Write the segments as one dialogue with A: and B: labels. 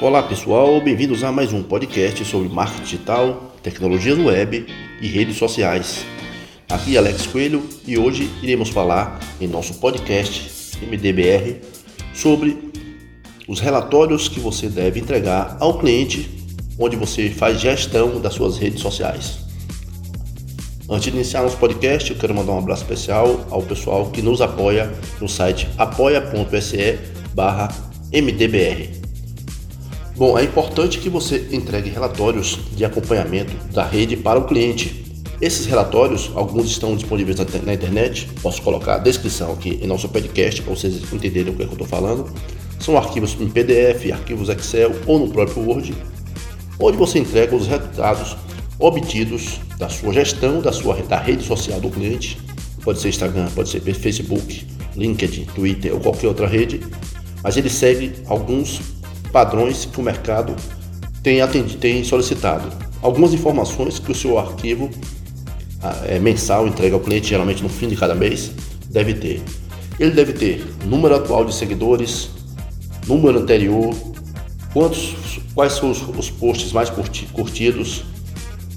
A: Olá pessoal, bem-vindos a mais um podcast sobre marketing digital, tecnologias web e redes sociais. Aqui é Alex Coelho e hoje iremos falar em nosso podcast MDBR sobre os relatórios que você deve entregar ao cliente onde você faz gestão das suas redes sociais. Antes de iniciar nosso podcast, eu quero mandar um abraço especial ao pessoal que nos apoia no site apoia.se MDBR. Bom, é importante que você entregue relatórios de acompanhamento da rede para o cliente. Esses relatórios, alguns estão disponíveis na internet, posso colocar a descrição aqui em nosso podcast para vocês entenderem o que, é que eu estou falando. São arquivos em PDF, arquivos Excel ou no próprio Word, onde você entrega os resultados obtidos da sua gestão da sua da rede social do cliente. Pode ser Instagram, pode ser Facebook, LinkedIn, Twitter ou qualquer outra rede, mas ele segue alguns padrões que o mercado tem, atendido, tem solicitado. Algumas informações que o seu arquivo é, mensal entrega ao cliente, geralmente no fim de cada mês, deve ter. Ele deve ter número atual de seguidores, número anterior, quantos, quais são os, os posts mais curtidos,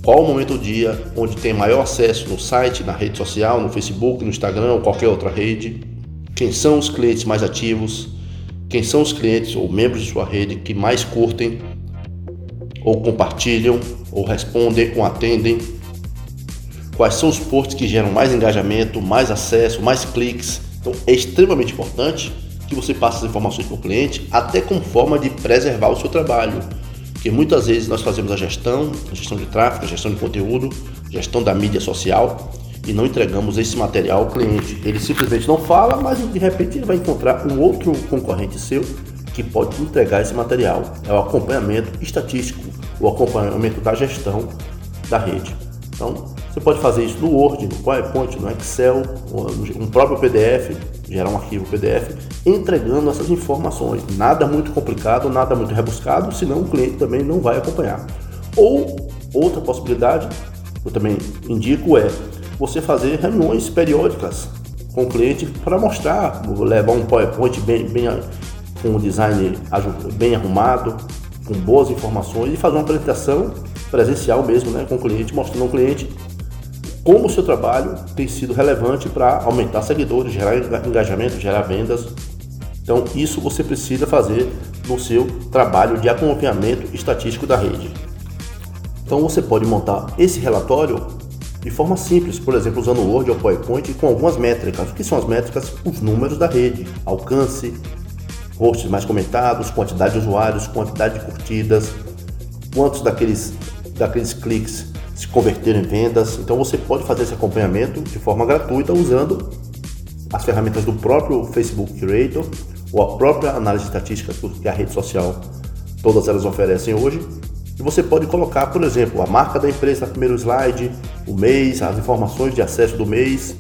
A: qual o momento do dia onde tem maior acesso no site, na rede social, no Facebook, no Instagram ou qualquer outra rede, quem são os clientes mais ativos, quem são os clientes ou membros de sua rede que mais curtem, ou compartilham, ou respondem, ou atendem? Quais são os posts que geram mais engajamento, mais acesso, mais cliques? Então é extremamente importante que você passe as informações para o cliente, até como forma de preservar o seu trabalho. Porque muitas vezes nós fazemos a gestão, a gestão de tráfego, a gestão de conteúdo, gestão da mídia social, e não entregamos esse material ao cliente. Ele simplesmente não fala, mas de repente ele vai encontrar um outro concorrente seu que pode entregar esse material. É o acompanhamento estatístico, o acompanhamento da gestão da rede. Então, você pode fazer isso no Word, no PowerPoint, no Excel, no próprio PDF, gerar um arquivo PDF, entregando essas informações. Nada muito complicado, nada muito rebuscado, senão o cliente também não vai acompanhar. Ou outra possibilidade, eu também indico é você fazer reuniões periódicas com o cliente para mostrar, levar um PowerPoint bem, bem com um design bem arrumado, com boas informações e fazer uma apresentação presencial mesmo, né, com o cliente, mostrando ao cliente como o seu trabalho tem sido relevante para aumentar seguidores, gerar engajamento, gerar vendas. Então, isso você precisa fazer no seu trabalho de acompanhamento estatístico da rede. Então, você pode montar esse relatório de forma simples, por exemplo, usando o Word ou PowerPoint com algumas métricas. O que são as métricas? Os números da rede, alcance, posts mais comentados, quantidade de usuários, quantidade de curtidas, quantos daqueles, daqueles cliques se converteram em vendas. Então você pode fazer esse acompanhamento de forma gratuita usando as ferramentas do próprio Facebook Creator ou a própria análise estatística que a rede social todas elas oferecem hoje e você pode colocar, por exemplo, a marca da empresa no primeiro slide, o mês, as informações de acesso do mês.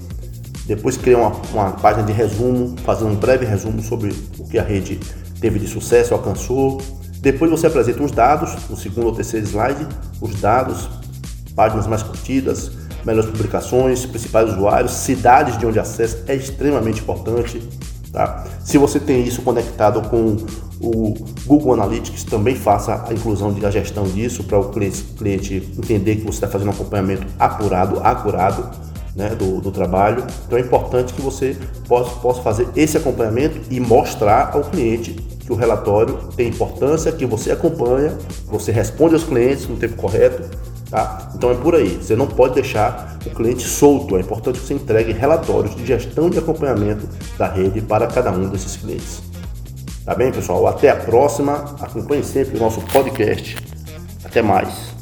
A: Depois criar uma, uma página de resumo, fazendo um breve resumo sobre o que a rede teve de sucesso, alcançou. Depois você apresenta os dados, no segundo ou terceiro slide, os dados, páginas mais curtidas, melhores publicações, principais usuários, cidades de onde acessa, é extremamente importante. Tá? Se você tem isso conectado com o Google Analytics, também faça a inclusão da gestão disso para o cliente, entender que você está fazendo um acompanhamento apurado, acurado né, do, do, trabalho. Então é importante que você possa, possa fazer esse acompanhamento e mostrar ao cliente que o relatório tem importância, que você acompanha, você responde aos clientes no tempo correto Tá? Então é por aí, você não pode deixar o cliente solto, é importante que você entregue relatórios de gestão de acompanhamento da rede para cada um desses clientes. Tá bem, pessoal? Até a próxima, acompanhe sempre o nosso podcast. Até mais.